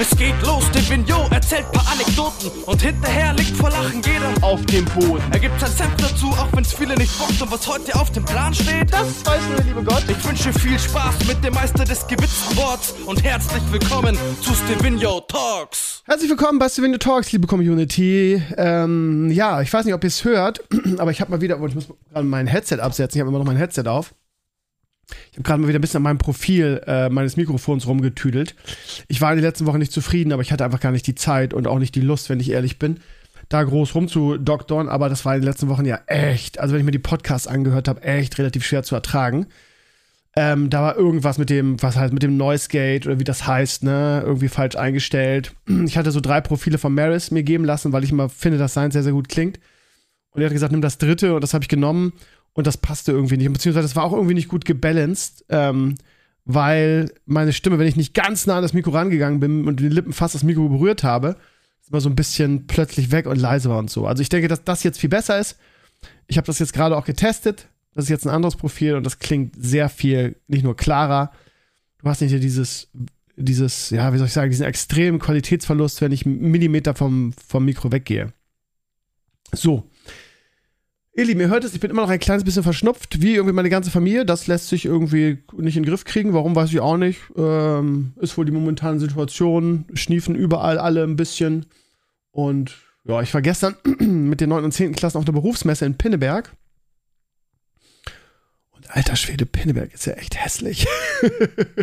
Es geht los, der Vignot erzählt paar Anekdoten und hinterher liegt vor Lachen jeder auf dem Boden. Er gibt sein Senf dazu, auch wenn's viele nicht bockt und was heute auf dem Plan steht. Das weiß nur der liebe Gott. Ich wünsche viel Spaß mit dem Meister des gewitzten Worts und herzlich willkommen zu Stevino Talks. Herzlich willkommen bei Stevino Talks, liebe Community. Ähm, ja, ich weiß nicht, ob ihr es hört, aber ich habe mal wieder, ich muss gerade mein Headset absetzen. Ich habe immer noch mein Headset auf. Ich habe gerade mal wieder ein bisschen an meinem Profil äh, meines Mikrofons rumgetüdelt. Ich war in den letzten Wochen nicht zufrieden, aber ich hatte einfach gar nicht die Zeit und auch nicht die Lust, wenn ich ehrlich bin, da groß rumzudoktern. Aber das war in den letzten Wochen ja echt, also wenn ich mir die Podcasts angehört habe, echt relativ schwer zu ertragen. Ähm, da war irgendwas mit dem, was heißt, mit dem Noise Gate oder wie das heißt, ne, irgendwie falsch eingestellt. Ich hatte so drei Profile von Maris mir geben lassen, weil ich immer finde, dass sein sehr, sehr gut klingt. Und er hat gesagt, nimm das dritte und das habe ich genommen und das passte irgendwie nicht. Beziehungsweise das war auch irgendwie nicht gut gebalanced, ähm, weil meine Stimme, wenn ich nicht ganz nah an das Mikro rangegangen bin und die Lippen fast das Mikro berührt habe, ist immer so ein bisschen plötzlich weg und leise war und so. Also ich denke, dass das jetzt viel besser ist. Ich habe das jetzt gerade auch getestet. Das ist jetzt ein anderes Profil und das klingt sehr viel, nicht nur klarer. Du hast nicht hier dieses, dieses, ja, wie soll ich sagen, diesen extremen Qualitätsverlust, wenn ich einen Millimeter vom, vom Mikro weggehe. So. Ihr ihr hört es, ich bin immer noch ein kleines bisschen verschnupft, wie irgendwie meine ganze Familie. Das lässt sich irgendwie nicht in den Griff kriegen. Warum, weiß ich auch nicht. Ähm, ist wohl die momentane Situation. Schniefen überall alle ein bisschen. Und ja, ich war gestern mit den 9. und 10. Klassen auf der Berufsmesse in Pinneberg. Und alter Schwede, Pinneberg ist ja echt hässlich.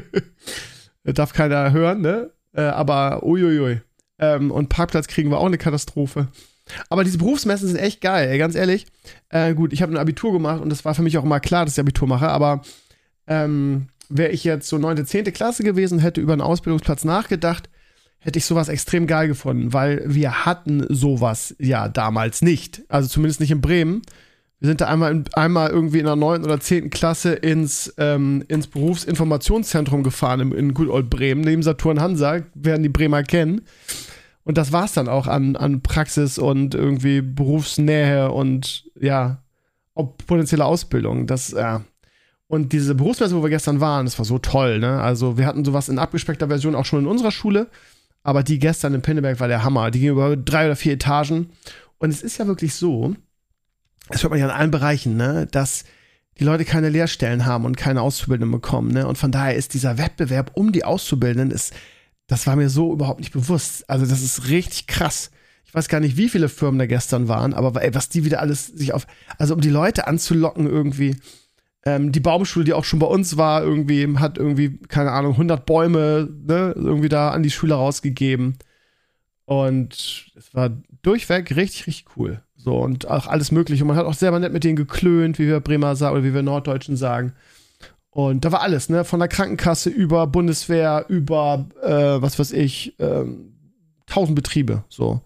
Darf keiner hören, ne? Äh, aber uiuiui. Ähm, und Parkplatz kriegen wir auch eine Katastrophe. Aber diese Berufsmessen sind echt geil, ey, ganz ehrlich. Äh, gut, ich habe ein Abitur gemacht und das war für mich auch immer klar, dass ich Abitur mache, aber ähm, wäre ich jetzt so 9., 10. Klasse gewesen, hätte über einen Ausbildungsplatz nachgedacht, hätte ich sowas extrem geil gefunden, weil wir hatten sowas ja damals nicht. Also zumindest nicht in Bremen. Wir sind da einmal, einmal irgendwie in der 9. oder 10. Klasse ins, ähm, ins Berufsinformationszentrum gefahren in, in Good Old Bremen, neben Saturn Hansa, werden die Bremer kennen. Und das war es dann auch an, an Praxis und irgendwie Berufsnähe und ja, potenzielle Ausbildung. Das, ja. Und diese Berufsmesse, wo wir gestern waren, das war so toll, ne? Also wir hatten sowas in abgespeckter Version auch schon in unserer Schule, aber die gestern in Pinneberg war der Hammer. Die ging über drei oder vier Etagen. Und es ist ja wirklich so, das hört man ja in allen Bereichen, ne, dass die Leute keine Lehrstellen haben und keine Auszubildenden bekommen, ne? Und von daher ist dieser Wettbewerb um die Auszubildenden ist das war mir so überhaupt nicht bewusst. Also, das ist richtig krass. Ich weiß gar nicht, wie viele Firmen da gestern waren, aber ey, was die wieder alles sich auf, also um die Leute anzulocken irgendwie. Ähm, die Baumschule, die auch schon bei uns war, irgendwie, hat irgendwie, keine Ahnung, 100 Bäume, ne, irgendwie da an die Schüler rausgegeben. Und es war durchweg richtig, richtig cool. So, und auch alles Mögliche. Und man hat auch selber nett mit denen geklönt, wie wir Bremer sagen, oder wie wir Norddeutschen sagen. Und da war alles, ne? Von der Krankenkasse über Bundeswehr, über, äh, was weiß ich, ähm, tausend Betriebe, so.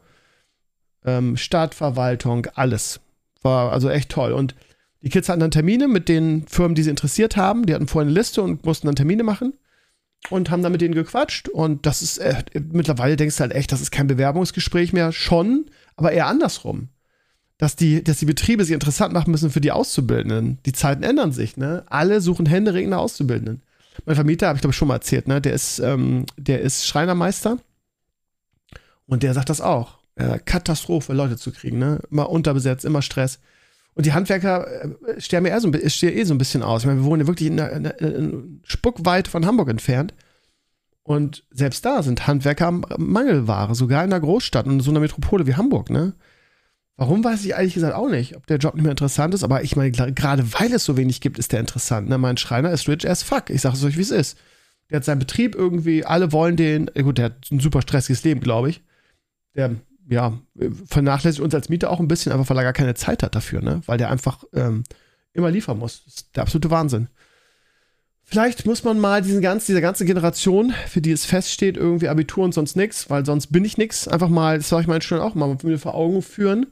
Ähm, Stadtverwaltung, alles. War also echt toll. Und die Kids hatten dann Termine mit den Firmen, die sie interessiert haben. Die hatten vorher eine Liste und mussten dann Termine machen und haben dann mit denen gequatscht. Und das ist, äh, mittlerweile denkst du halt echt, das ist kein Bewerbungsgespräch mehr. Schon, aber eher andersrum dass die, dass die Betriebe sich interessant machen müssen für die Auszubildenden. Die Zeiten ändern sich, ne? Alle suchen händeringend nach Auszubildenden. Mein Vermieter, habe ich glaube ich schon mal erzählt, ne? Der ist, ähm, der ist Schreinermeister und der sagt das auch. Äh, Katastrophe, Leute zu kriegen, ne? Immer unterbesetzt, immer Stress. Und die Handwerker äh, sterben eher so, sterben eh so ein bisschen aus. Ich meine, wir wohnen ja wirklich in, einer, in, in Spuckweit von Hamburg entfernt. Und selbst da sind Handwerker Mangelware, sogar in einer Großstadt, in so einer Metropole wie Hamburg, ne? Warum weiß ich ehrlich gesagt auch nicht, ob der Job nicht mehr interessant ist, aber ich meine, gerade weil es so wenig gibt, ist der interessant. Ne? Mein Schreiner ist rich as fuck. Ich sage es euch, wie es ist. Der hat seinen Betrieb irgendwie, alle wollen den, gut, der hat ein super stressiges Leben, glaube ich. Der, ja, vernachlässigt uns als Mieter auch ein bisschen, einfach weil er gar keine Zeit hat dafür, ne? Weil der einfach ähm, immer liefern muss. Das ist der absolute Wahnsinn. Vielleicht muss man mal diesen ganz, diese ganze Generation, für die es feststeht, irgendwie Abitur und sonst nichts, weil sonst bin ich nichts, einfach mal, das sage ich meinen Studenten auch mal, mir vor Augen führen,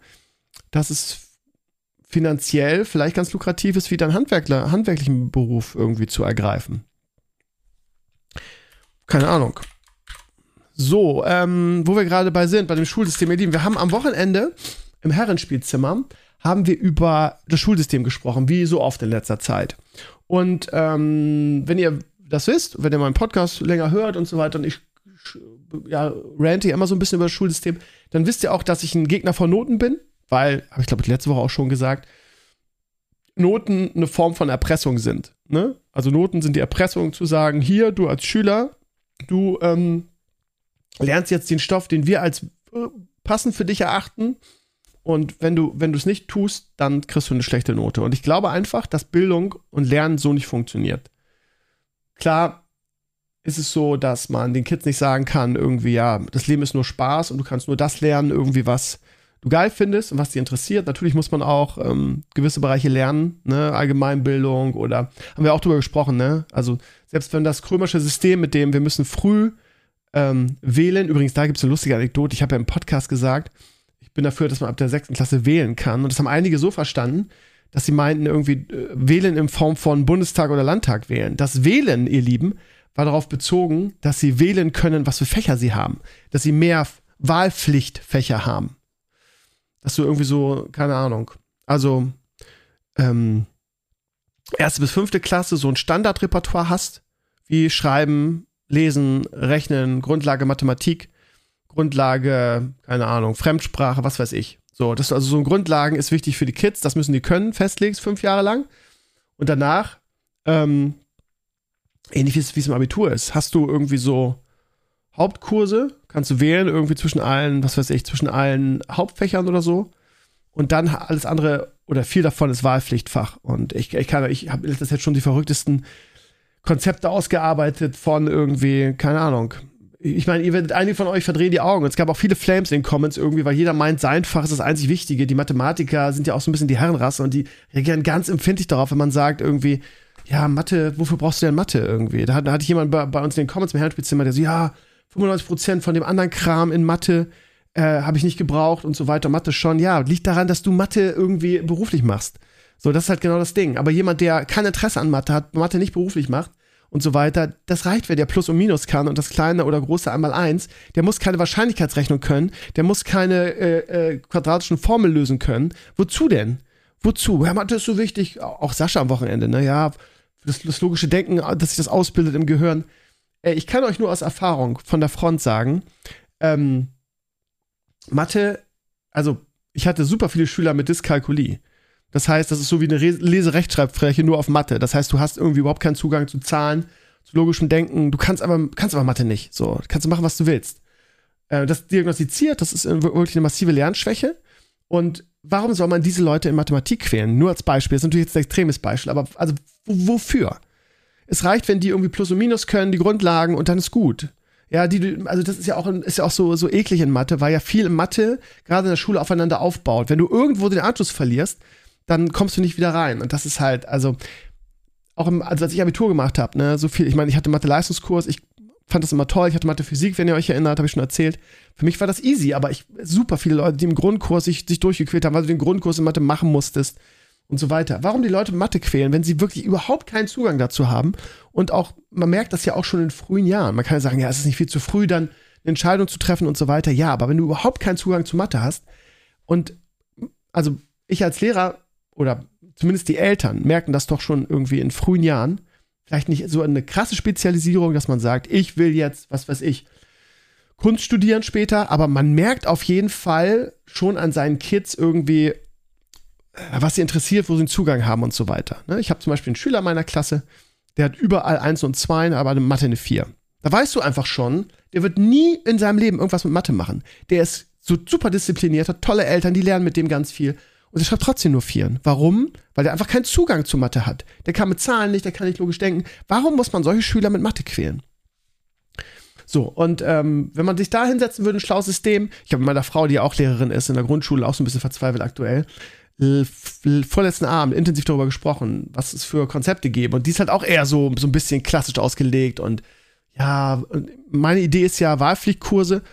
dass es finanziell vielleicht ganz lukrativ ist, wieder einen Handwerkler, handwerklichen Beruf irgendwie zu ergreifen. Keine Ahnung. So, ähm, wo wir gerade bei sind, bei dem Schulsystem, ihr Lieben, wir haben am Wochenende im Herrenspielzimmer haben wir über das Schulsystem gesprochen, wie so oft in letzter Zeit. Und ähm, wenn ihr das wisst, wenn ihr meinen Podcast länger hört und so weiter, und ich ja, rante immer so ein bisschen über das Schulsystem, dann wisst ihr auch, dass ich ein Gegner von Noten bin, weil, habe ich glaube letzte Woche auch schon gesagt, Noten eine Form von Erpressung sind. Ne? Also Noten sind die Erpressung zu sagen, hier, du als Schüler, du ähm, lernst jetzt den Stoff, den wir als äh, passend für dich erachten. Und wenn du, wenn du es nicht tust, dann kriegst du eine schlechte Note. Und ich glaube einfach, dass Bildung und Lernen so nicht funktioniert. Klar ist es so, dass man den Kids nicht sagen kann, irgendwie, ja, das Leben ist nur Spaß und du kannst nur das lernen, irgendwie was du geil findest und was dich interessiert. Natürlich muss man auch ähm, gewisse Bereiche lernen, ne? Allgemeinbildung oder haben wir auch drüber gesprochen, ne? Also selbst wenn das krömersche System, mit dem wir müssen früh ähm, wählen, übrigens, da gibt es eine lustige Anekdote, ich habe ja im Podcast gesagt, bin dafür, dass man ab der sechsten Klasse wählen kann. Und das haben einige so verstanden, dass sie meinten, irgendwie äh, wählen in Form von Bundestag oder Landtag wählen. Das Wählen, ihr Lieben, war darauf bezogen, dass sie wählen können, was für Fächer sie haben. Dass sie mehr Wahlpflichtfächer haben dass du irgendwie so, keine Ahnung, also ähm, erste bis fünfte Klasse so ein Standardrepertoire hast, wie Schreiben, Lesen, Rechnen, Grundlage Mathematik, Grundlage, keine Ahnung, Fremdsprache, was weiß ich. So, das also so ein Grundlagen ist wichtig für die Kids, das müssen die können, festlegst, fünf Jahre lang. Und danach, ähm, ähnlich wie es im Abitur ist, hast du irgendwie so Hauptkurse, kannst du wählen, irgendwie zwischen allen, was weiß ich, zwischen allen Hauptfächern oder so. Und dann alles andere oder viel davon ist Wahlpflichtfach. Und ich, ich kann, ich habe das jetzt schon die verrücktesten Konzepte ausgearbeitet von irgendwie, keine Ahnung. Ich meine, ihr werdet einige von euch verdrehen die Augen. Es gab auch viele Flames in den Comments irgendwie, weil jeder meint, sein Fach ist das einzig Wichtige. Die Mathematiker sind ja auch so ein bisschen die Herrenrasse und die reagieren ganz empfindlich darauf, wenn man sagt irgendwie, ja, Mathe, wofür brauchst du denn Mathe irgendwie? Da, da hatte ich jemand bei, bei uns in den Comments im Herrenspielzimmer, der so, ja, 95% von dem anderen Kram in Mathe äh, habe ich nicht gebraucht und so weiter. Mathe schon, ja, liegt daran, dass du Mathe irgendwie beruflich machst. So, das ist halt genau das Ding. Aber jemand, der kein Interesse an Mathe hat, Mathe nicht beruflich macht und so weiter, das reicht, wenn der Plus und Minus kann und das kleine oder große einmal eins. Der muss keine Wahrscheinlichkeitsrechnung können, der muss keine äh, äh, quadratischen Formeln lösen können. Wozu denn? Wozu? Ja, Mathe ist so wichtig. Auch Sascha am Wochenende, ne? Ja, das, das logische Denken, dass sich das ausbildet im Gehirn. Äh, ich kann euch nur aus Erfahrung von der Front sagen, ähm, Mathe, also ich hatte super viele Schüler mit Dyskalkulie. Das heißt, das ist so wie eine Leserechtschreibfläche nur auf Mathe. Das heißt, du hast irgendwie überhaupt keinen Zugang zu Zahlen, zu logischem Denken. Du kannst aber, kannst aber Mathe nicht. So, kannst du machen, was du willst. Äh, das diagnostiziert, das ist wirklich eine massive Lernschwäche. Und warum soll man diese Leute in Mathematik quälen? Nur als Beispiel. Das ist natürlich jetzt ein extremes Beispiel, aber also wofür? Es reicht, wenn die irgendwie Plus und Minus können, die Grundlagen und dann ist gut. Ja, die, also das ist ja auch, ist ja auch so, so eklig in Mathe, weil ja viel in Mathe gerade in der Schule aufeinander aufbaut. Wenn du irgendwo den Anschluss verlierst, dann kommst du nicht wieder rein. Und das ist halt, also, auch im, also als ich Abitur gemacht habe, ne, so viel, ich meine, ich hatte Mathe-Leistungskurs, ich fand das immer toll, ich hatte Mathe-Physik, wenn ihr euch erinnert, habe ich schon erzählt. Für mich war das easy, aber ich, super viele Leute, die im Grundkurs sich, sich durchgequält haben, weil du den Grundkurs in Mathe machen musstest und so weiter. Warum die Leute Mathe quälen, wenn sie wirklich überhaupt keinen Zugang dazu haben? Und auch, man merkt das ja auch schon in frühen Jahren. Man kann ja sagen, ja, es ist nicht viel zu früh, dann eine Entscheidung zu treffen und so weiter. Ja, aber wenn du überhaupt keinen Zugang zu Mathe hast und also ich als Lehrer oder zumindest die Eltern merken das doch schon irgendwie in frühen Jahren. Vielleicht nicht so eine krasse Spezialisierung, dass man sagt, ich will jetzt, was weiß ich, Kunst studieren später, aber man merkt auf jeden Fall schon an seinen Kids irgendwie, was sie interessiert, wo sie einen Zugang haben und so weiter. Ne? Ich habe zum Beispiel einen Schüler meiner Klasse, der hat überall eins und zwei, aber eine Mathe eine vier. Da weißt du einfach schon, der wird nie in seinem Leben irgendwas mit Mathe machen. Der ist so super diszipliniert, hat tolle Eltern, die lernen mit dem ganz viel. Und er schreibt trotzdem nur Vieren. Warum? Weil der einfach keinen Zugang zu Mathe hat. Der kann mit Zahlen nicht, der kann nicht logisch denken. Warum muss man solche Schüler mit Mathe quälen? So, und ähm, wenn man sich da hinsetzen würde, ein schlaues System, ich habe mit meiner Frau, die ja auch Lehrerin ist, in der Grundschule auch so ein bisschen verzweifelt aktuell, vorletzten Abend intensiv darüber gesprochen, was es für Konzepte gäbe. Und die ist halt auch eher so, so ein bisschen klassisch ausgelegt. Und ja, meine Idee ist ja Wahlpflichtkurse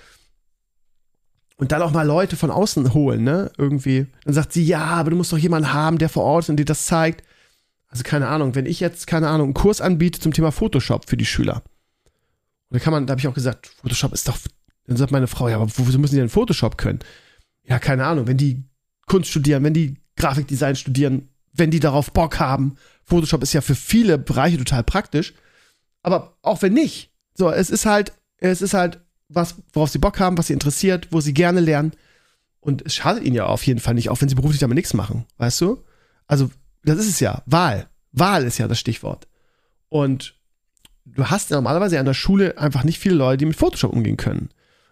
und dann auch mal Leute von außen holen, ne? Irgendwie. Dann sagt sie, ja, aber du musst doch jemanden haben, der vor Ort ist und dir das zeigt. Also keine Ahnung, wenn ich jetzt, keine Ahnung, einen Kurs anbiete zum Thema Photoshop für die Schüler. Und da kann man, da habe ich auch gesagt, Photoshop ist doch, dann sagt meine Frau, ja, aber wieso müssen die denn Photoshop können? Ja, keine Ahnung, wenn die Kunst studieren, wenn die Grafikdesign studieren, wenn die darauf Bock haben. Photoshop ist ja für viele Bereiche total praktisch. Aber auch wenn nicht, so, es ist halt, Es ist halt was, worauf sie Bock haben, was sie interessiert, wo sie gerne lernen. Und es schadet ihnen ja auf jeden Fall nicht, auch wenn sie beruflich damit nichts machen, weißt du? Also, das ist es ja. Wahl. Wahl ist ja das Stichwort. Und du hast normalerweise an der Schule einfach nicht viele Leute, die mit Photoshop umgehen können.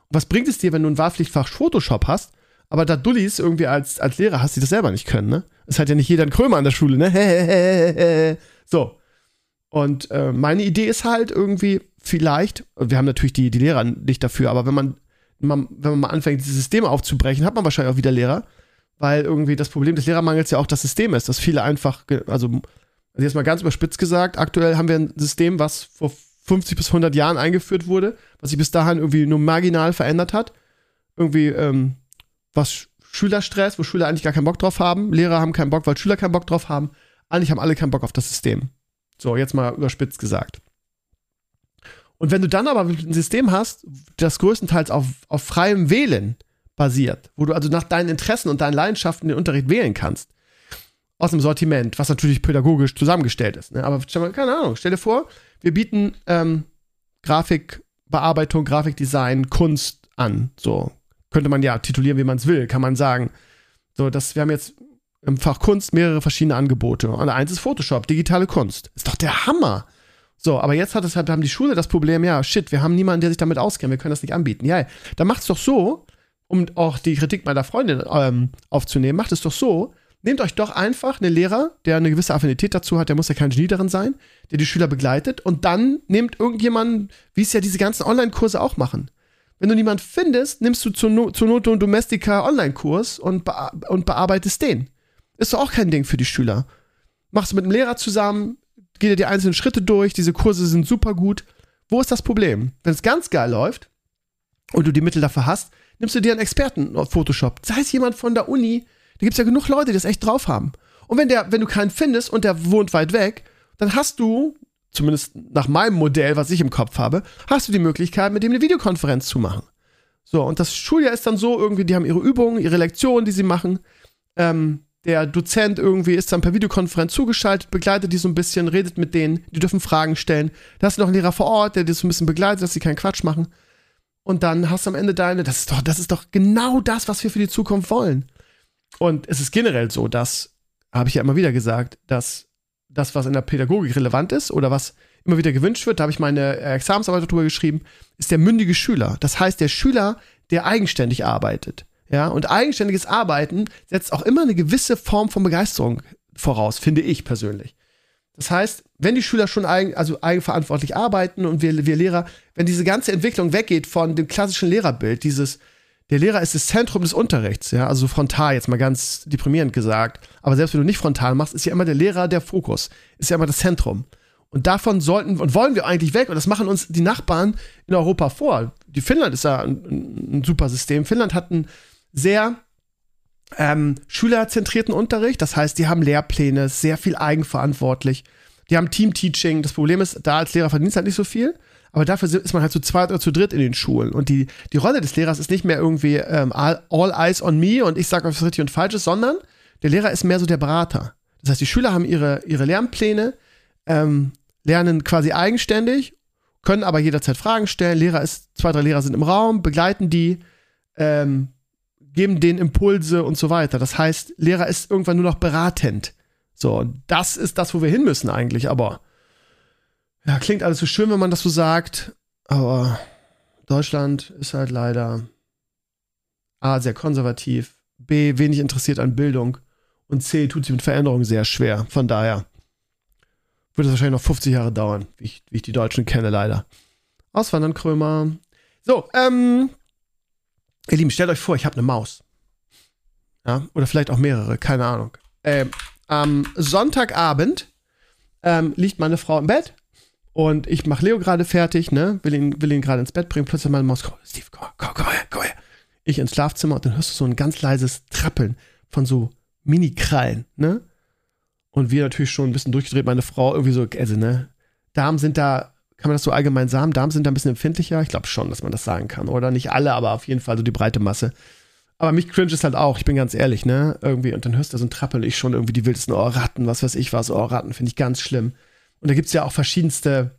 Und was bringt es dir, wenn du ein Wahlpflichtfach Photoshop hast, aber da Dullis irgendwie als, als Lehrer hast, die das selber nicht können, ne? Es hat ja nicht jeder einen Krömer an der Schule, ne? so. Und äh, meine Idee ist halt irgendwie, vielleicht, wir haben natürlich die, die Lehrer nicht dafür, aber wenn man, man, wenn man mal anfängt, dieses System aufzubrechen, hat man wahrscheinlich auch wieder Lehrer, weil irgendwie das Problem des Lehrermangels ja auch das System ist, dass viele einfach, also, also jetzt mal ganz überspitzt gesagt, aktuell haben wir ein System, was vor 50 bis 100 Jahren eingeführt wurde, was sich bis dahin irgendwie nur marginal verändert hat. Irgendwie, ähm, was Schülerstress, wo Schüler eigentlich gar keinen Bock drauf haben, Lehrer haben keinen Bock, weil Schüler keinen Bock drauf haben. Eigentlich haben alle keinen Bock auf das System. So, jetzt mal überspitzt gesagt. Und wenn du dann aber ein System hast, das größtenteils auf, auf freiem Wählen basiert, wo du also nach deinen Interessen und deinen Leidenschaften den Unterricht wählen kannst, aus einem Sortiment, was natürlich pädagogisch zusammengestellt ist. Ne? Aber keine Ahnung, stell dir vor, wir bieten ähm, Grafikbearbeitung, Grafikdesign, Kunst an. So könnte man ja titulieren, wie man es will, kann man sagen. So, das, wir haben jetzt im Fach Kunst mehrere verschiedene Angebote. Und eins ist Photoshop, digitale Kunst. Ist doch der Hammer. So, aber jetzt hat es halt, haben die Schule das Problem, ja, shit, wir haben niemanden, der sich damit auskennt, wir können das nicht anbieten. Ja, dann macht es doch so, um auch die Kritik meiner Freundin ähm, aufzunehmen, macht es doch so, nehmt euch doch einfach einen Lehrer, der eine gewisse Affinität dazu hat, der muss ja kein Genie darin sein, der die Schüler begleitet und dann nehmt irgendjemanden, wie es ja diese ganzen Online-Kurse auch machen. Wenn du niemanden findest, nimmst du zur, no zur Not einen Domestika-Online-Kurs und, be und bearbeitest den. Ist doch auch kein Ding für die Schüler. Machst du mit einem Lehrer zusammen, geht er die einzelnen Schritte durch, diese Kurse sind super gut. Wo ist das Problem? Wenn es ganz geil läuft und du die Mittel dafür hast, nimmst du dir einen Experten auf Photoshop. Sei es jemand von der Uni, da gibt es ja genug Leute, die das echt drauf haben. Und wenn der, wenn du keinen findest und der wohnt weit weg, dann hast du, zumindest nach meinem Modell, was ich im Kopf habe, hast du die Möglichkeit, mit dem eine Videokonferenz zu machen. So, und das Schuljahr ist dann so, irgendwie, die haben ihre Übungen, ihre Lektionen, die sie machen. Ähm, der Dozent irgendwie ist dann per Videokonferenz zugeschaltet, begleitet die so ein bisschen, redet mit denen, die dürfen Fragen stellen. Da hast du noch einen Lehrer vor Ort, der die so ein bisschen begleitet, dass sie keinen Quatsch machen. Und dann hast du am Ende deine, das ist doch, das ist doch genau das, was wir für die Zukunft wollen. Und es ist generell so, dass, habe ich ja immer wieder gesagt, dass das, was in der Pädagogik relevant ist oder was immer wieder gewünscht wird, da habe ich meine Examensarbeit drüber geschrieben, ist der mündige Schüler. Das heißt, der Schüler, der eigenständig arbeitet. Ja, und eigenständiges Arbeiten setzt auch immer eine gewisse Form von Begeisterung voraus, finde ich persönlich. Das heißt, wenn die Schüler schon eigen, also eigenverantwortlich arbeiten und wir, wir Lehrer, wenn diese ganze Entwicklung weggeht von dem klassischen Lehrerbild, dieses, der Lehrer ist das Zentrum des Unterrichts, ja, also frontal, jetzt mal ganz deprimierend gesagt. Aber selbst wenn du nicht frontal machst, ist ja immer der Lehrer der Fokus, ist ja immer das Zentrum. Und davon sollten und wollen wir eigentlich weg. Und das machen uns die Nachbarn in Europa vor. Die Finnland ist ja ein, ein super System. Finnland hat ein sehr ähm, schülerzentrierten Unterricht. Das heißt, die haben Lehrpläne, sehr viel eigenverantwortlich. Die haben Team-Teaching. Das Problem ist, da als Lehrer verdienst halt nicht so viel. Aber dafür ist man halt zu zweit oder zu dritt in den Schulen. Und die, die Rolle des Lehrers ist nicht mehr irgendwie ähm, all, all eyes on me und ich sage euch, was richtig und falsch ist, sondern der Lehrer ist mehr so der Berater. Das heißt, die Schüler haben ihre, ihre Lernpläne, ähm, lernen quasi eigenständig, können aber jederzeit Fragen stellen. Lehrer ist, zwei, drei Lehrer sind im Raum, begleiten die, ähm, geben denen Impulse und so weiter. Das heißt, Lehrer ist irgendwann nur noch beratend. So, das ist das, wo wir hin müssen eigentlich, aber ja, klingt alles so schön, wenn man das so sagt, aber Deutschland ist halt leider A, sehr konservativ, B, wenig interessiert an Bildung und C, tut sich mit Veränderungen sehr schwer. Von daher wird es wahrscheinlich noch 50 Jahre dauern, wie ich, wie ich die Deutschen kenne, leider. Auswandern, Krömer. So, ähm, Ihr Lieben, stellt euch vor, ich habe eine Maus. Ja, oder vielleicht auch mehrere, keine Ahnung. Ähm, am Sonntagabend ähm, liegt meine Frau im Bett und ich mache Leo gerade fertig, ne? Will ihn, will ihn gerade ins Bett bringen. Plötzlich meine Maus, komm, Steve, komm, komm, komm her, komm her. Ich ins Schlafzimmer und dann hörst du so ein ganz leises Trappeln von so Mini-Krallen, ne? Und wir natürlich schon ein bisschen durchgedreht, meine Frau irgendwie so, also, ne? Darm sind da kann man das so allgemein sagen? Damen sind da ein bisschen empfindlicher? Ich glaube schon, dass man das sagen kann. Oder nicht alle, aber auf jeden Fall so die breite Masse. Aber mich cringe es halt auch, ich bin ganz ehrlich, ne? Irgendwie, und dann hörst du so ein Trappel, ich schon irgendwie die wildesten Ohrratten, was weiß ich was, Ohrratten, finde ich ganz schlimm. Und da gibt es ja auch verschiedenste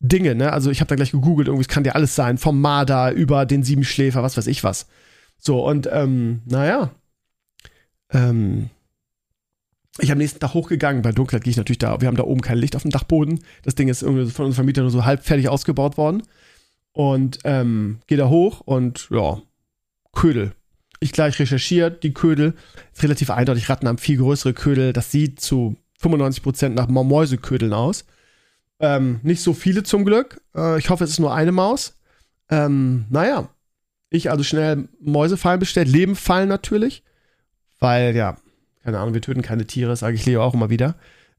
Dinge, ne? Also ich habe da gleich gegoogelt, irgendwie, es kann dir alles sein, vom Marder über den Siebenschläfer, was weiß ich was. So, und ähm, naja. Ähm, ich am nächsten Tag hochgegangen, bei Dunkelheit gehe ich natürlich da, wir haben da oben kein Licht auf dem Dachboden. Das Ding ist irgendwie von unserem Vermieter nur so halb fertig ausgebaut worden. Und ähm, gehe da hoch und ja, Ködel. Ich gleich recherchiert, die Ködel, ist relativ eindeutig, Ratten haben viel größere Ködel, das sieht zu 95% nach Mäuseködeln aus. Ähm, nicht so viele zum Glück. Äh, ich hoffe, es ist nur eine Maus. Ähm, naja, ich also schnell Mäusefallen bestellt, Lebenfallen natürlich, weil ja, keine Ahnung, wir töten keine Tiere, sage ich Leo auch immer wieder.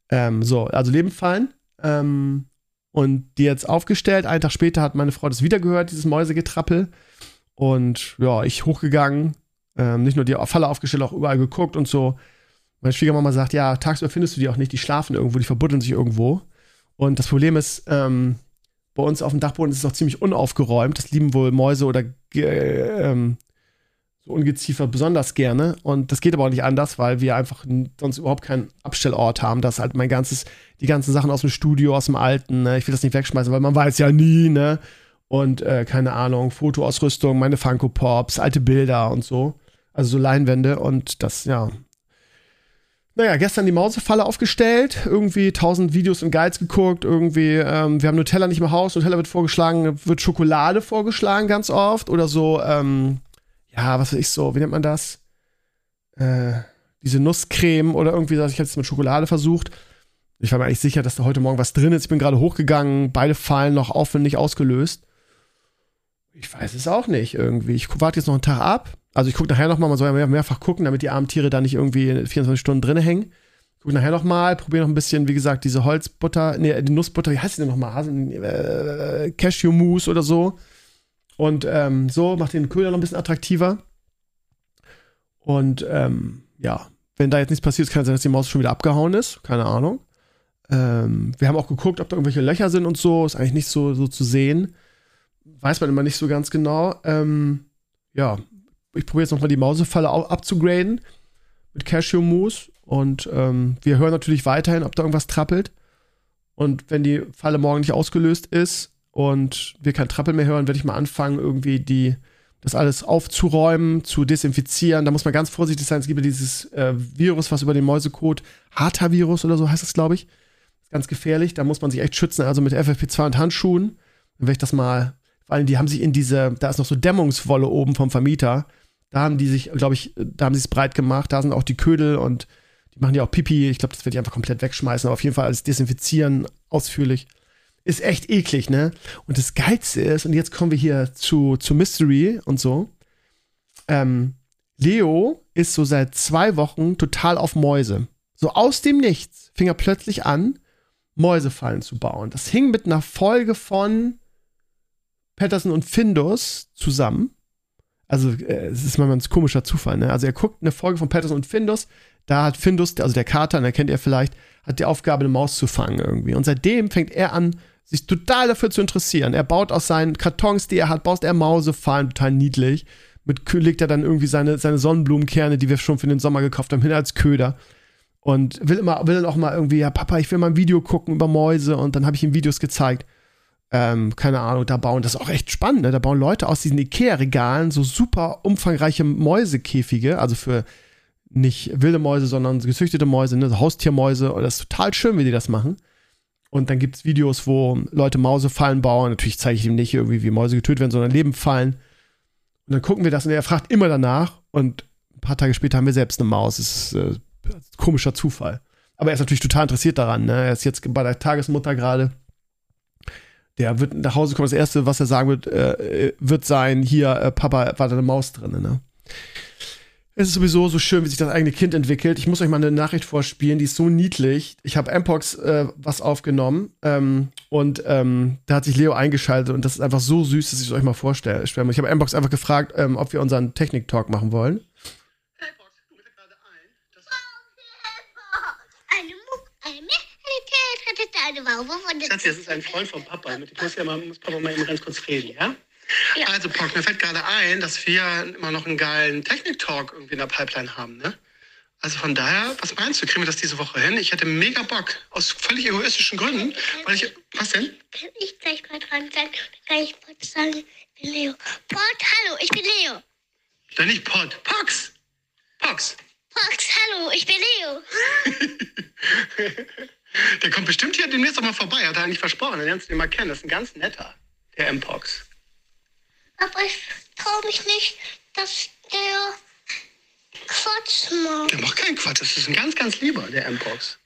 Ähm, so, also Lebenfallen. Ähm, und die jetzt aufgestellt. Einen Tag später hat meine Frau das wieder gehört, dieses Mäusegetrappel. Und ja, ich hochgegangen, ähm, nicht nur die Falle aufgestellt, auch überall geguckt und so. Meine Schwiegermama sagt, ja, tagsüber findest du die auch nicht, die schlafen irgendwo, die verbuddeln sich irgendwo. Und das Problem ist, ähm, bei uns auf dem Dachboden ist es auch ziemlich unaufgeräumt. Das lieben wohl Mäuse oder äh, ähm, so Ungeziefer besonders gerne. Und das geht aber auch nicht anders, weil wir einfach sonst überhaupt keinen Abstellort haben. Das ist halt mein ganzes, die ganzen Sachen aus dem Studio, aus dem Alten. Ne? Ich will das nicht wegschmeißen, weil man weiß ja nie, ne? Und äh, keine Ahnung, Fotoausrüstung, meine Funko Pops, alte Bilder und so. Also so Leinwände und das, ja, naja, gestern die Mausefalle aufgestellt, irgendwie tausend Videos und Guides geguckt, irgendwie, ähm, wir haben Nutella nicht im Haus, Nutella wird vorgeschlagen, wird Schokolade vorgeschlagen ganz oft oder so, ähm, ja, was weiß ich so, wie nennt man das? Äh, diese Nusscreme oder irgendwie, ich habe es mit Schokolade versucht. Ich war mir eigentlich sicher, dass da heute Morgen was drin ist. Ich bin gerade hochgegangen, beide Fallen noch aufwendig ausgelöst. Ich weiß es auch nicht irgendwie. Ich warte jetzt noch einen Tag ab also ich gucke nachher nochmal, man soll ja mehr, mehrfach gucken, damit die armen Tiere da nicht irgendwie 24 Stunden drin hängen. Guck nachher nochmal, probiere noch ein bisschen, wie gesagt, diese Holzbutter, nee, die Nussbutter, wie heißt die denn nochmal? Äh, Cashew-Mousse oder so. Und ähm, so, macht den Köder noch ein bisschen attraktiver. Und ähm, ja, wenn da jetzt nichts passiert, kann es sein, dass die Maus schon wieder abgehauen ist. Keine Ahnung. Ähm, wir haben auch geguckt, ob da irgendwelche Löcher sind und so. Ist eigentlich nicht so, so zu sehen. Weiß man immer nicht so ganz genau. Ähm, ja, ich probiere jetzt nochmal die Mausefalle abzugraden mit Cashew-Mousse. Und ähm, wir hören natürlich weiterhin, ob da irgendwas trappelt. Und wenn die Falle morgen nicht ausgelöst ist und wir kein Trappel mehr hören, werde ich mal anfangen, irgendwie die, das alles aufzuräumen, zu desinfizieren. Da muss man ganz vorsichtig sein. Es gibt ja dieses äh, Virus, was über den Mäusecode, Hata-Virus oder so heißt das, glaube ich. Ist ganz gefährlich. Da muss man sich echt schützen, also mit FFP2 und Handschuhen. Dann werde ich das mal, weil die haben sich in diese, da ist noch so Dämmungswolle oben vom Vermieter. Da haben die sich, glaube ich, da haben sie es breit gemacht. Da sind auch die Ködel und die machen ja auch Pipi. Ich glaube, das werde ich einfach komplett wegschmeißen. Aber auf jeden Fall alles desinfizieren, ausführlich. Ist echt eklig, ne? Und das Geilste ist, und jetzt kommen wir hier zu, zu Mystery und so. Ähm, Leo ist so seit zwei Wochen total auf Mäuse. So aus dem Nichts fing er plötzlich an, Mäusefallen zu bauen. Das hing mit einer Folge von Patterson und Findus zusammen also äh, es ist manchmal ein komischer Zufall, ne? Also er guckt eine Folge von Patterson und Findus, da hat Findus, also der Kater, den kennt ihr vielleicht, hat die Aufgabe, eine Maus zu fangen irgendwie. Und seitdem fängt er an, sich total dafür zu interessieren. Er baut aus seinen Kartons, die er hat, baut er Mausefallen, total niedlich. Mit legt er dann irgendwie seine, seine Sonnenblumenkerne, die wir schon für den Sommer gekauft haben, hin als Köder. Und will immer, will dann auch mal irgendwie, ja, Papa, ich will mal ein Video gucken über Mäuse. Und dann habe ich ihm Videos gezeigt ähm, keine Ahnung, da bauen, das ist auch echt spannend, ne? da bauen Leute aus diesen Ikea-Regalen so super umfangreiche Mäusekäfige, also für nicht wilde Mäuse, sondern gezüchtete Mäuse, ne? so Haustiermäuse, und das ist total schön, wie die das machen. Und dann gibt es Videos, wo Leute Mausefallen bauen. Natürlich zeige ich ihm nicht irgendwie, wie Mäuse getötet werden, sondern Leben fallen. Und dann gucken wir das und er fragt immer danach. Und ein paar Tage später haben wir selbst eine Maus. Das ist äh, komischer Zufall. Aber er ist natürlich total interessiert daran. Ne? Er ist jetzt bei der Tagesmutter gerade der wird nach Hause kommen, das Erste, was er sagen wird, äh, wird sein, hier, äh, Papa, war da eine Maus drin, ne? Es ist sowieso so schön, wie sich das eigene Kind entwickelt. Ich muss euch mal eine Nachricht vorspielen, die ist so niedlich. Ich habe Mpox äh, was aufgenommen ähm, und ähm, da hat sich Leo eingeschaltet und das ist einfach so süß, dass ich es euch mal vorstelle. Ich habe Mpox einfach gefragt, ähm, ob wir unseren Technik-Talk machen wollen. der Schatzi, das ist ein Freund von Papa. Mit dem muss, ja mal, muss Papa mal eben ganz kurz reden, ja? Ja. Also, Pock, mir fällt gerade ein, dass wir immer noch einen geilen Technik-Talk irgendwie in der Pipeline haben, ne? Also von daher, was meinst du, kriegen wir das diese Woche hin? Ich hätte mega Bock. Aus völlig egoistischen Gründen. Weil ich. Was denn? Kann ich gleich mal dran sein? Kann ich kurz sagen, ich bin Leo. Pott, hallo, ich bin Leo. Dann nicht Pod. Pox! Pox! Pox, hallo, ich bin Leo. Der kommt bestimmt hier demnächst auch mal vorbei. Hat er eigentlich versprochen. Dann lernst du ihn mal kennen. Das ist ein ganz netter, der M-Pox. Aber ich traue mich nicht, dass der Quatsch macht. Der macht keinen Quatsch. Das ist ein ganz, ganz lieber, der M-Pox.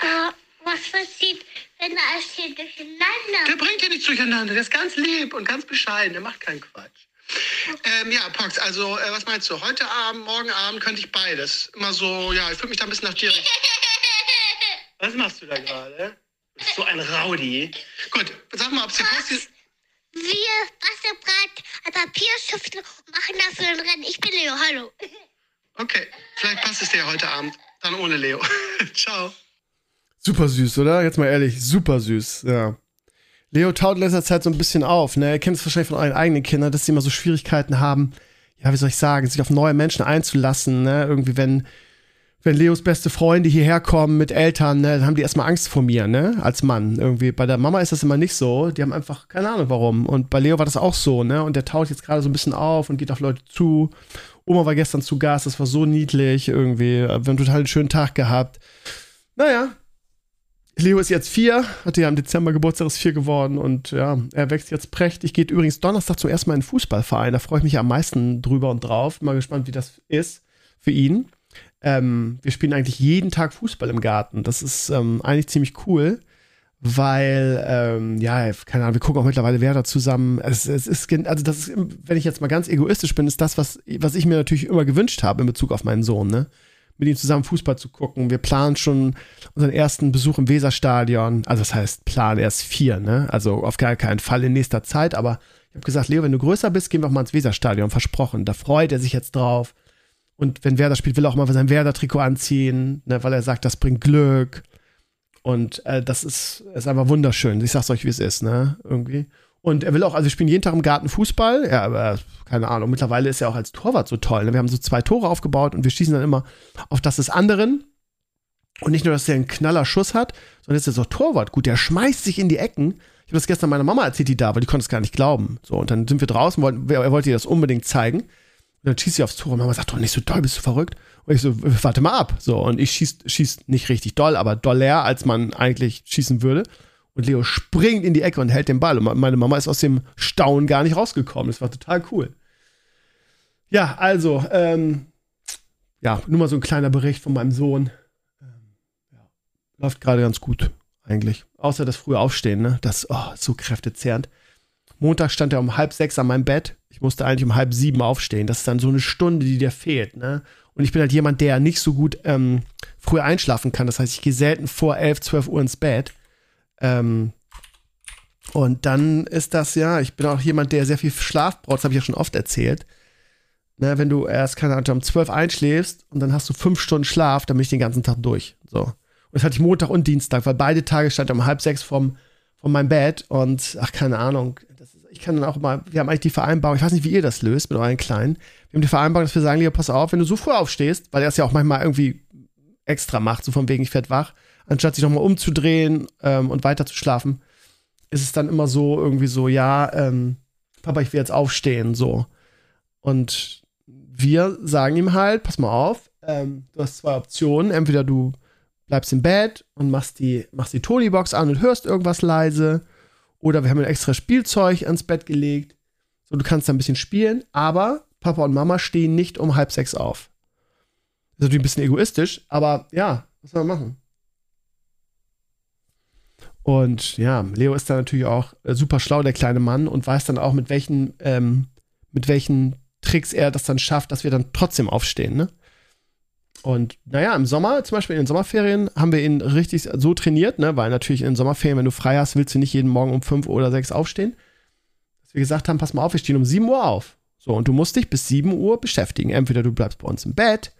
Äh, was passiert, wenn er alles hier Der durcheinander bringt ja nichts durcheinander. Der ist ganz lieb und ganz bescheiden. Der macht keinen Quatsch. Ähm, ja, Pox, also äh, was meinst du? Heute Abend, morgen Abend könnte ich beides. Immer so, ja, ich würde mich da ein bisschen nach dir richten. Was machst du da gerade? Du bist so ein Rowdy. Gut, sag mal, ob sie Post Wir Wasserbrat, Papierstifte und machen dafür ein Rennen. Ich bin Leo, hallo. Okay, vielleicht passt es dir heute Abend. Dann ohne Leo. Ciao. Super süß, oder? Jetzt mal ehrlich, super süß, ja. Leo taut in letzter Zeit so ein bisschen auf, ne? Ihr kennt es wahrscheinlich von euren eigenen Kindern, dass sie immer so Schwierigkeiten haben, ja, wie soll ich sagen, sich auf neue Menschen einzulassen, ne? Irgendwie, wenn, wenn Leos beste Freunde hierher kommen mit Eltern, ne, dann haben die erstmal Angst vor mir, ne? Als Mann. Irgendwie. Bei der Mama ist das immer nicht so. Die haben einfach keine Ahnung warum. Und bei Leo war das auch so, ne? Und der taut jetzt gerade so ein bisschen auf und geht auf Leute zu. Oma war gestern zu Gast, das war so niedlich irgendwie. Wir haben total einen schönen Tag gehabt. Naja, Leo ist jetzt vier, hatte ja im Dezember Geburtstag, ist vier geworden und ja, er wächst jetzt prächtig. Geht übrigens Donnerstag zum ersten Mal in den Fußballverein. Da freue ich mich am meisten drüber und drauf. Mal gespannt, wie das ist für ihn. Ähm, wir spielen eigentlich jeden Tag Fußball im Garten. Das ist ähm, eigentlich ziemlich cool, weil, ähm, ja, keine Ahnung, wir gucken auch mittlerweile Werder zusammen. Es, es ist, also das ist, wenn ich jetzt mal ganz egoistisch bin, ist das, was, was ich mir natürlich immer gewünscht habe in Bezug auf meinen Sohn, ne? Mit ihm zusammen Fußball zu gucken. Wir planen schon unseren ersten Besuch im Weserstadion. Also das heißt, Plan erst vier, ne? Also auf gar keinen Fall in nächster Zeit, aber ich habe gesagt, Leo, wenn du größer bist, gehen wir auch mal ins Weserstadion, versprochen. Da freut er sich jetzt drauf. Und wenn Werder spielt, will er auch mal sein Werder-Trikot anziehen, ne, weil er sagt, das bringt Glück. Und äh, das ist, ist einfach wunderschön. Ich sag's euch, wie es ist, ne? Irgendwie. Und er will auch, also wir spielen jeden Tag im Garten Fußball. Ja, aber keine Ahnung. Mittlerweile ist er auch als Torwart so toll. Ne? Wir haben so zwei Tore aufgebaut und wir schießen dann immer auf das des anderen. Und nicht nur, dass er einen knaller Schuss hat, sondern ist er so Torwart. Gut, der schmeißt sich in die Ecken. Ich habe das gestern meiner Mama erzählt, die da war, die konnte es gar nicht glauben. So, und dann sind wir draußen, wollten, er wollte ihr das unbedingt zeigen. Und dann schießt sie aufs Tor und Mama sagt, doch nicht so doll, bist du verrückt? Und ich so, warte mal ab. So, und ich schieß, schieß nicht richtig doll, aber doller, als man eigentlich schießen würde. Und Leo springt in die Ecke und hält den Ball. Und meine Mama ist aus dem Staunen gar nicht rausgekommen. Das war total cool. Ja, also, ähm, ja, nur mal so ein kleiner Bericht von meinem Sohn. Ähm, ja, läuft gerade ganz gut, eigentlich. Außer das frühe Aufstehen, ne? Das oh, so kräftezehrend. Montag stand er um halb sechs an meinem Bett. Ich musste eigentlich um halb sieben aufstehen. Das ist dann so eine Stunde, die dir fehlt, ne? Und ich bin halt jemand, der nicht so gut ähm, früh einschlafen kann. Das heißt, ich gehe selten vor elf, zwölf Uhr ins Bett. Ähm, und dann ist das ja, ich bin auch jemand, der sehr viel Schlaf braucht, das habe ich ja schon oft erzählt. Ne, wenn du erst, keine Ahnung, um 12 einschläfst und dann hast du fünf Stunden Schlaf, dann bin ich den ganzen Tag durch. So. Und das hatte ich Montag und Dienstag, weil beide Tage stand er um halb sechs vom, von meinem Bett und ach, keine Ahnung. Ich kann dann auch mal, wir haben eigentlich die Vereinbarung, ich weiß nicht, wie ihr das löst mit euren Kleinen. Wir haben die Vereinbarung, dass wir sagen, Leo, pass auf, wenn du so früh aufstehst, weil er es ja auch manchmal irgendwie extra macht, so von wegen, ich werd wach, anstatt sich nochmal umzudrehen ähm, und weiter zu schlafen, ist es dann immer so, irgendwie so, ja, ähm, Papa, ich will jetzt aufstehen, so. Und wir sagen ihm halt, pass mal auf, ähm, du hast zwei Optionen. Entweder du bleibst im Bett und machst die, machst die Tony-Box an und hörst irgendwas leise. Oder wir haben ein extra Spielzeug ans Bett gelegt. So, du kannst da ein bisschen spielen, aber Papa und Mama stehen nicht um halb sechs auf. Das ist natürlich ein bisschen egoistisch, aber ja, was soll man machen? Und ja, Leo ist da natürlich auch äh, super schlau, der kleine Mann, und weiß dann auch, mit welchen, ähm, mit welchen Tricks er das dann schafft, dass wir dann trotzdem aufstehen, ne? Und naja, im Sommer, zum Beispiel in den Sommerferien, haben wir ihn richtig so trainiert, ne? Weil natürlich in den Sommerferien, wenn du frei hast, willst du nicht jeden Morgen um fünf oder sechs aufstehen. Dass wir gesagt haben, pass mal auf, wir stehen um sieben Uhr auf. So, und du musst dich bis sieben Uhr beschäftigen. Entweder du bleibst bei uns im Bett,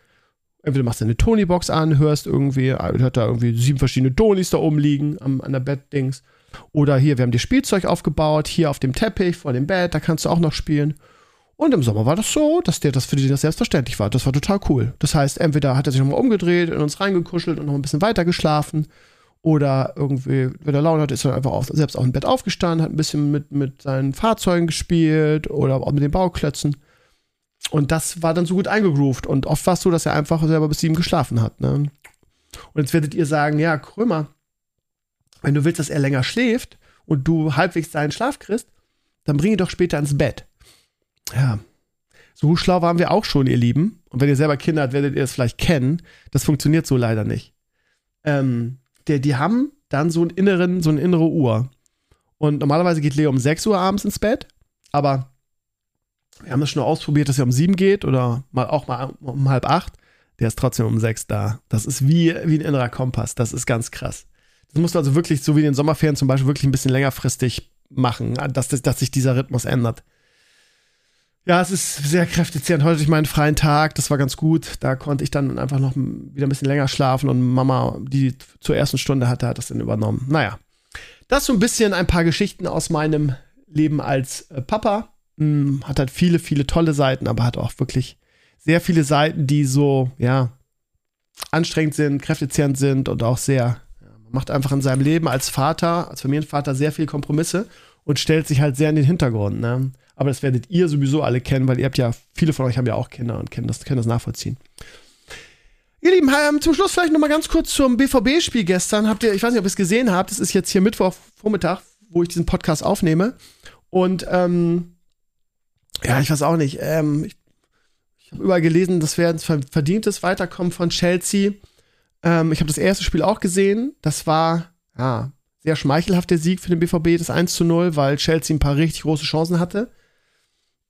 entweder machst du eine Tony-Box an, hörst irgendwie, hört da irgendwie sieben verschiedene Tonys da oben liegen am, an der Bettdings. Oder hier, wir haben dir Spielzeug aufgebaut, hier auf dem Teppich vor dem Bett, da kannst du auch noch spielen. Und im Sommer war das so, dass der das für die das selbstverständlich war. Das war total cool. Das heißt, entweder hat er sich nochmal umgedreht, in uns reingekuschelt und noch ein bisschen weiter geschlafen. Oder irgendwie, wenn er Laune hatte, ist er einfach auf, selbst auf dem Bett aufgestanden, hat ein bisschen mit, mit seinen Fahrzeugen gespielt oder auch mit den Bauklötzen. Und das war dann so gut eingegroovt. Und oft war es so, dass er einfach selber bis sieben geschlafen hat. Ne? Und jetzt werdet ihr sagen, ja, Krömer, wenn du willst, dass er länger schläft und du halbwegs seinen Schlaf kriegst, dann bring ihn doch später ins Bett. Ja. So schlau waren wir auch schon, ihr Lieben. Und wenn ihr selber Kinder habt, werdet ihr es vielleicht kennen. Das funktioniert so leider nicht. Ähm, der, die haben dann so einen inneren, so eine innere Uhr. Und normalerweise geht Leo um 6 Uhr abends ins Bett, aber wir haben das schon ausprobiert, dass er um 7 geht oder mal auch mal um halb acht. Der ist trotzdem um 6 da. Das ist wie, wie ein innerer Kompass. Das ist ganz krass. Das musst du also wirklich, so wie in den Sommerferien zum Beispiel, wirklich ein bisschen längerfristig machen, dass, dass sich dieser Rhythmus ändert. Ja, es ist sehr kräftezehrend. Heute hatte ich meinen freien Tag, das war ganz gut. Da konnte ich dann einfach noch wieder ein bisschen länger schlafen und Mama, die zur ersten Stunde hatte, hat das dann übernommen. Naja, das so ein bisschen ein paar Geschichten aus meinem Leben als äh, Papa. Hm, hat halt viele, viele tolle Seiten, aber hat auch wirklich sehr viele Seiten, die so, ja, anstrengend sind, kräftezehrend sind und auch sehr, man macht einfach in seinem Leben als Vater, als Familienvater sehr viele Kompromisse und stellt sich halt sehr in den Hintergrund. Ne? Aber das werdet ihr sowieso alle kennen, weil ihr habt ja, viele von euch haben ja auch Kinder und können das, können das nachvollziehen. Ihr Lieben, ähm, zum Schluss vielleicht noch mal ganz kurz zum BVB-Spiel gestern. Habt ihr, ich weiß nicht, ob ihr es gesehen habt, es ist jetzt hier Mittwochvormittag, wo ich diesen Podcast aufnehme. Und ähm, ja, ich weiß auch nicht. Ähm, ich ich habe überall gelesen, das wäre ein verdientes Weiterkommen von Chelsea. Ähm, ich habe das erste Spiel auch gesehen. Das war, ja, sehr schmeichelhaft der Sieg für den BVB, das 1 zu 0, weil Chelsea ein paar richtig große Chancen hatte.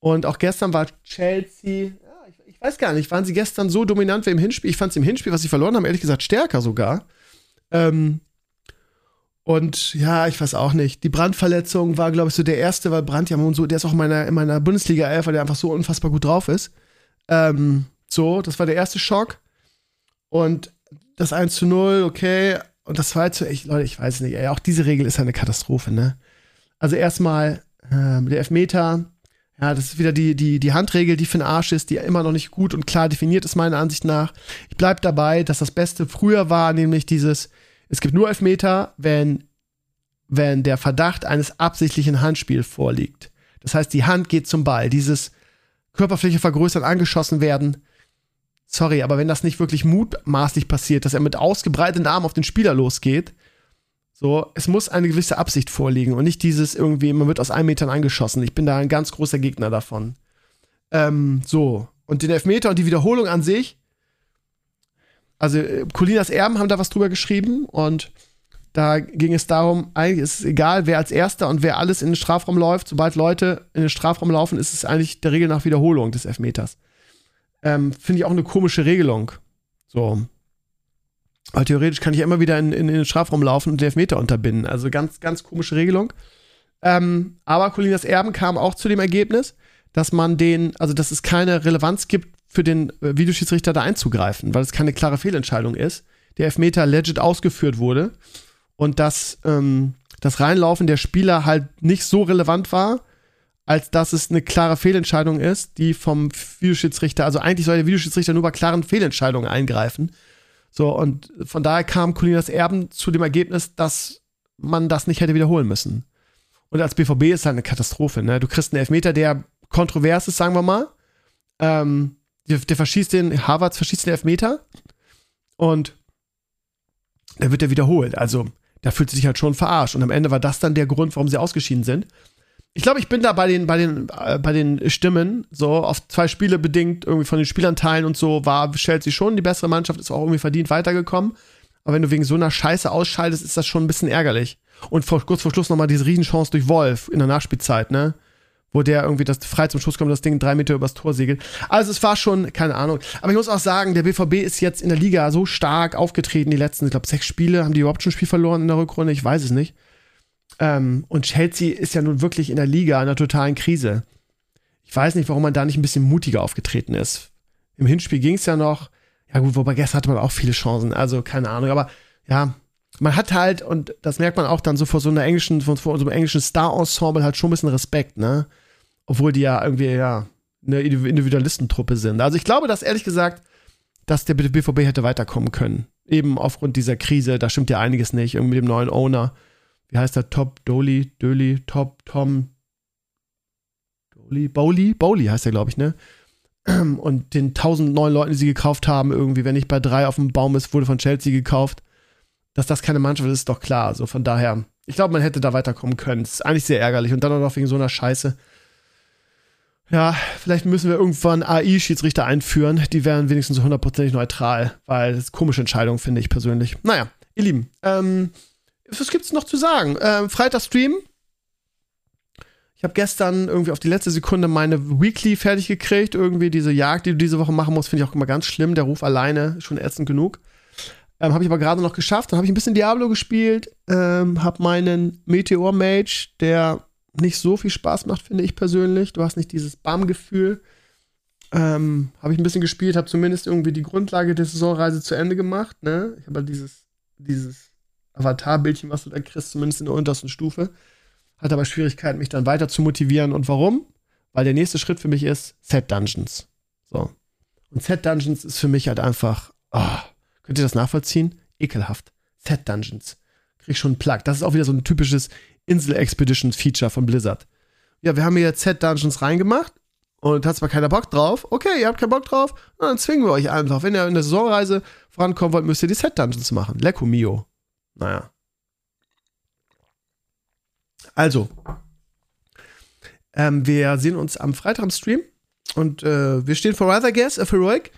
Und auch gestern war Chelsea, ja, ich, ich, weiß gar nicht, waren sie gestern so dominant wie im Hinspiel? Ich fand es im Hinspiel, was sie verloren haben, ehrlich gesagt stärker sogar. Ähm, und ja, ich weiß auch nicht. Die Brandverletzung war, glaube ich, so der erste, weil Brand ja so, der ist auch in meiner, in meiner Bundesliga 11, weil der einfach so unfassbar gut drauf ist. Ähm, so, das war der erste Schock. Und das 1 zu 0, okay, und das war halt so, ich, Leute, ich weiß nicht, ey, auch diese Regel ist eine Katastrophe, ne? Also erstmal ähm, der Elfmeter, ja, das ist wieder die, die, die Handregel, die für den Arsch ist, die immer noch nicht gut und klar definiert ist, meiner Ansicht nach. Ich bleib dabei, dass das Beste früher war, nämlich dieses, es gibt nur Elfmeter, wenn, wenn der Verdacht eines absichtlichen Handspiels vorliegt. Das heißt, die Hand geht zum Ball. Dieses Körperfläche vergrößern, angeschossen werden, sorry, aber wenn das nicht wirklich mutmaßlich passiert, dass er mit ausgebreiteten Armen auf den Spieler losgeht, so, es muss eine gewisse Absicht vorliegen und nicht dieses irgendwie, man wird aus einem Metern angeschossen. Ich bin da ein ganz großer Gegner davon. Ähm, so. Und den Elfmeter und die Wiederholung an sich, also äh, Colinas Erben haben da was drüber geschrieben und da ging es darum, eigentlich ist es egal, wer als Erster und wer alles in den Strafraum läuft. Sobald Leute in den Strafraum laufen, ist es eigentlich der Regel nach Wiederholung des Elfmeters. Ähm, Finde ich auch eine komische Regelung. So. Weil theoretisch kann ich ja immer wieder in, in, in den Strafraum laufen und den Elfmeter unterbinden. Also ganz, ganz komische Regelung. Ähm, aber Colinas Erben kam auch zu dem Ergebnis, dass man den, also dass es keine Relevanz gibt, für den äh, Videoschiedsrichter da einzugreifen, weil es keine klare Fehlentscheidung ist. Der Elfmeter legit ausgeführt wurde und dass ähm, das Reinlaufen der Spieler halt nicht so relevant war, als dass es eine klare Fehlentscheidung ist, die vom Videoschiedsrichter, also eigentlich soll der Videoschiedsrichter nur bei klaren Fehlentscheidungen eingreifen. So, und von daher kam Colinas Erben zu dem Ergebnis, dass man das nicht hätte wiederholen müssen. Und als BVB ist halt eine Katastrophe, ne? Du kriegst einen Elfmeter, der kontrovers ist, sagen wir mal. Ähm, der, der verschießt den, Harvards verschießt den Elfmeter und der wird ja wiederholt. Also, da fühlt sie sich halt schon verarscht. Und am Ende war das dann der Grund, warum sie ausgeschieden sind ich glaube, ich bin da bei den, bei den, äh, bei den Stimmen, so auf zwei Spiele bedingt, irgendwie von den Spielanteilen und so, war Chelsea schon die bessere Mannschaft, ist auch irgendwie verdient weitergekommen. Aber wenn du wegen so einer Scheiße ausschaltest, ist das schon ein bisschen ärgerlich. Und vor, kurz vor Schluss nochmal diese Riesenchance durch Wolf in der Nachspielzeit, ne? Wo der irgendwie das frei zum Schuss kommt, das Ding drei Meter übers Tor segelt. Also es war schon, keine Ahnung. Aber ich muss auch sagen, der BVB ist jetzt in der Liga so stark aufgetreten, die letzten, ich glaube, sechs Spiele. Haben die überhaupt schon ein Spiel verloren in der Rückrunde? Ich weiß es nicht. Ähm, und Chelsea ist ja nun wirklich in der Liga in einer totalen Krise. Ich weiß nicht, warum man da nicht ein bisschen mutiger aufgetreten ist. Im Hinspiel ging es ja noch. Ja gut, wobei gestern hatte man auch viele Chancen. Also keine Ahnung. Aber ja, man hat halt, und das merkt man auch dann so vor so einer englischen, vor so einem englischen Star-Ensemble halt schon ein bisschen Respekt, ne? Obwohl die ja irgendwie, ja, eine Individualistentruppe sind. Also ich glaube, dass ehrlich gesagt, dass der BVB hätte weiterkommen können. Eben aufgrund dieser Krise, da stimmt ja einiges nicht. Irgendwie mit dem neuen Owner. Wie heißt der? Top Dolly, Döli, Top, Tom. Dolly, Bowley? Bowley heißt der, glaube ich, ne? Und den tausend neuen Leuten, die sie gekauft haben, irgendwie, wenn nicht bei drei auf dem Baum ist, wurde von Chelsea gekauft. Dass das keine Mannschaft ist, ist doch klar. Also von daher, ich glaube, man hätte da weiterkommen können. Das ist eigentlich sehr ärgerlich. Und dann auch noch wegen so einer Scheiße. Ja, vielleicht müssen wir irgendwann AI-Schiedsrichter einführen. Die wären wenigstens so hundertprozentig neutral, weil das ist eine komische Entscheidung, finde ich persönlich. Naja, ihr Lieben, ähm, was gibt's noch zu sagen? Ähm, Freitag Stream. Ich habe gestern irgendwie auf die letzte Sekunde meine Weekly fertig gekriegt. Irgendwie diese Jagd, die du diese Woche machen musst, finde ich auch immer ganz schlimm. Der Ruf alleine schon ätzend genug. Ähm, habe ich aber gerade noch geschafft. Dann habe ich ein bisschen Diablo gespielt. Ähm, habe meinen Meteor Mage, der nicht so viel Spaß macht, finde ich persönlich. Du hast nicht dieses Bam-Gefühl. Ähm, habe ich ein bisschen gespielt, habe zumindest irgendwie die Grundlage der Saisonreise zu Ende gemacht. Ne? Ich habe halt dieses, dieses Avatar-Bildchen, was du da kriegst, zumindest in der untersten Stufe. Hatte aber Schwierigkeiten, mich dann weiter zu motivieren. Und warum? Weil der nächste Schritt für mich ist Set Dungeons. So. Und Set Dungeons ist für mich halt einfach, oh, könnt ihr das nachvollziehen? Ekelhaft. Set Dungeons. Krieg schon einen Plug. Das ist auch wieder so ein typisches Insel Expeditions Feature von Blizzard. Ja, wir haben hier Z-Dungeons reingemacht und hat zwar keiner Bock drauf. Okay, ihr habt keinen Bock drauf, dann zwingen wir euch einfach. Wenn ihr in der Saisonreise vorankommen wollt, müsst ihr die Set-Dungeons machen. Lecco mio. Naja. Also, ähm, wir sehen uns am Freitag im Stream und äh, wir stehen vor Rather Guess, a Heroic.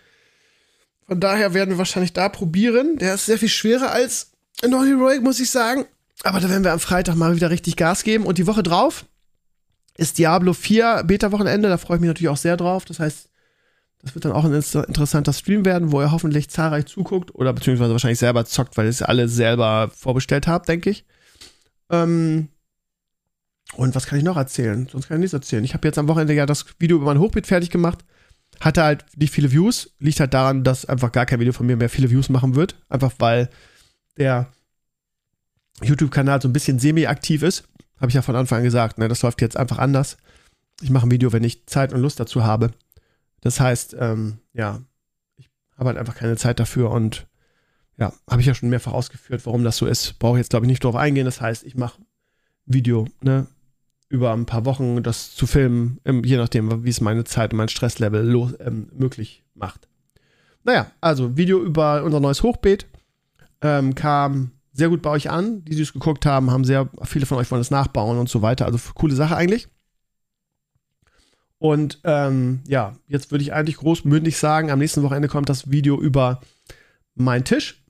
Von daher werden wir wahrscheinlich da probieren. Der ist sehr viel schwerer als Non Heroic, muss ich sagen. Aber da werden wir am Freitag mal wieder richtig Gas geben. Und die Woche drauf ist Diablo 4 Beta-Wochenende. Da freue ich mich natürlich auch sehr drauf. Das heißt, das wird dann auch ein interessanter Stream werden, wo ihr hoffentlich zahlreich zuguckt oder beziehungsweise wahrscheinlich selber zockt, weil ihr es alle selber vorbestellt habt, denke ich. Ähm und was kann ich noch erzählen? Sonst kann ich nichts erzählen. Ich habe jetzt am Wochenende ja das Video über mein Hochbeet fertig gemacht. Hatte halt nicht viele Views. Liegt halt daran, dass einfach gar kein Video von mir mehr viele Views machen wird. Einfach weil der YouTube-Kanal so ein bisschen semi-aktiv ist. Habe ich ja von Anfang an gesagt, ne, das läuft jetzt einfach anders. Ich mache ein Video, wenn ich Zeit und Lust dazu habe. Das heißt, ähm, ja, ich habe halt einfach keine Zeit dafür und ja, habe ich ja schon mehrfach ausgeführt, warum das so ist. Brauche jetzt, glaube ich, nicht drauf eingehen. Das heißt, ich mache Video, ne, über ein paar Wochen das zu filmen, je nachdem, wie es meine Zeit und mein Stresslevel los, ähm, möglich macht. Naja, also Video über unser neues Hochbeet ähm, kam sehr gut bei euch an. Die, die es geguckt haben, haben sehr, viele von euch wollen es nachbauen und so weiter. Also coole Sache eigentlich. Und ähm, ja, jetzt würde ich eigentlich großmündig sagen, am nächsten Wochenende kommt das Video über meinen Tisch.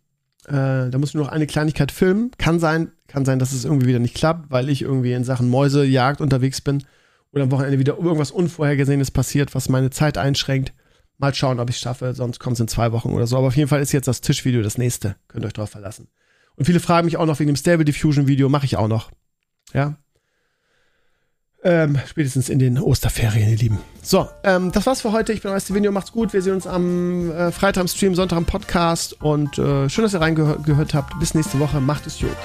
Äh, da muss ich nur noch eine Kleinigkeit filmen. Kann sein, kann sein, dass es irgendwie wieder nicht klappt, weil ich irgendwie in Sachen Mäusejagd unterwegs bin oder am Wochenende wieder irgendwas Unvorhergesehenes passiert, was meine Zeit einschränkt. Mal schauen, ob ich es schaffe, sonst kommt es in zwei Wochen oder so. Aber auf jeden Fall ist jetzt das Tischvideo das nächste. Könnt ihr euch drauf verlassen. Und viele fragen mich auch noch wegen dem Stable Diffusion Video, mache ich auch noch. Ja. Ähm, spätestens in den Osterferien, ihr Lieben. So, ähm, das war's für heute. Ich bin euer Video, macht's gut. Wir sehen uns am äh, Freitag im Stream, Sonntag im Podcast und äh, schön, dass ihr reingehört habt. Bis nächste Woche. Macht es gut.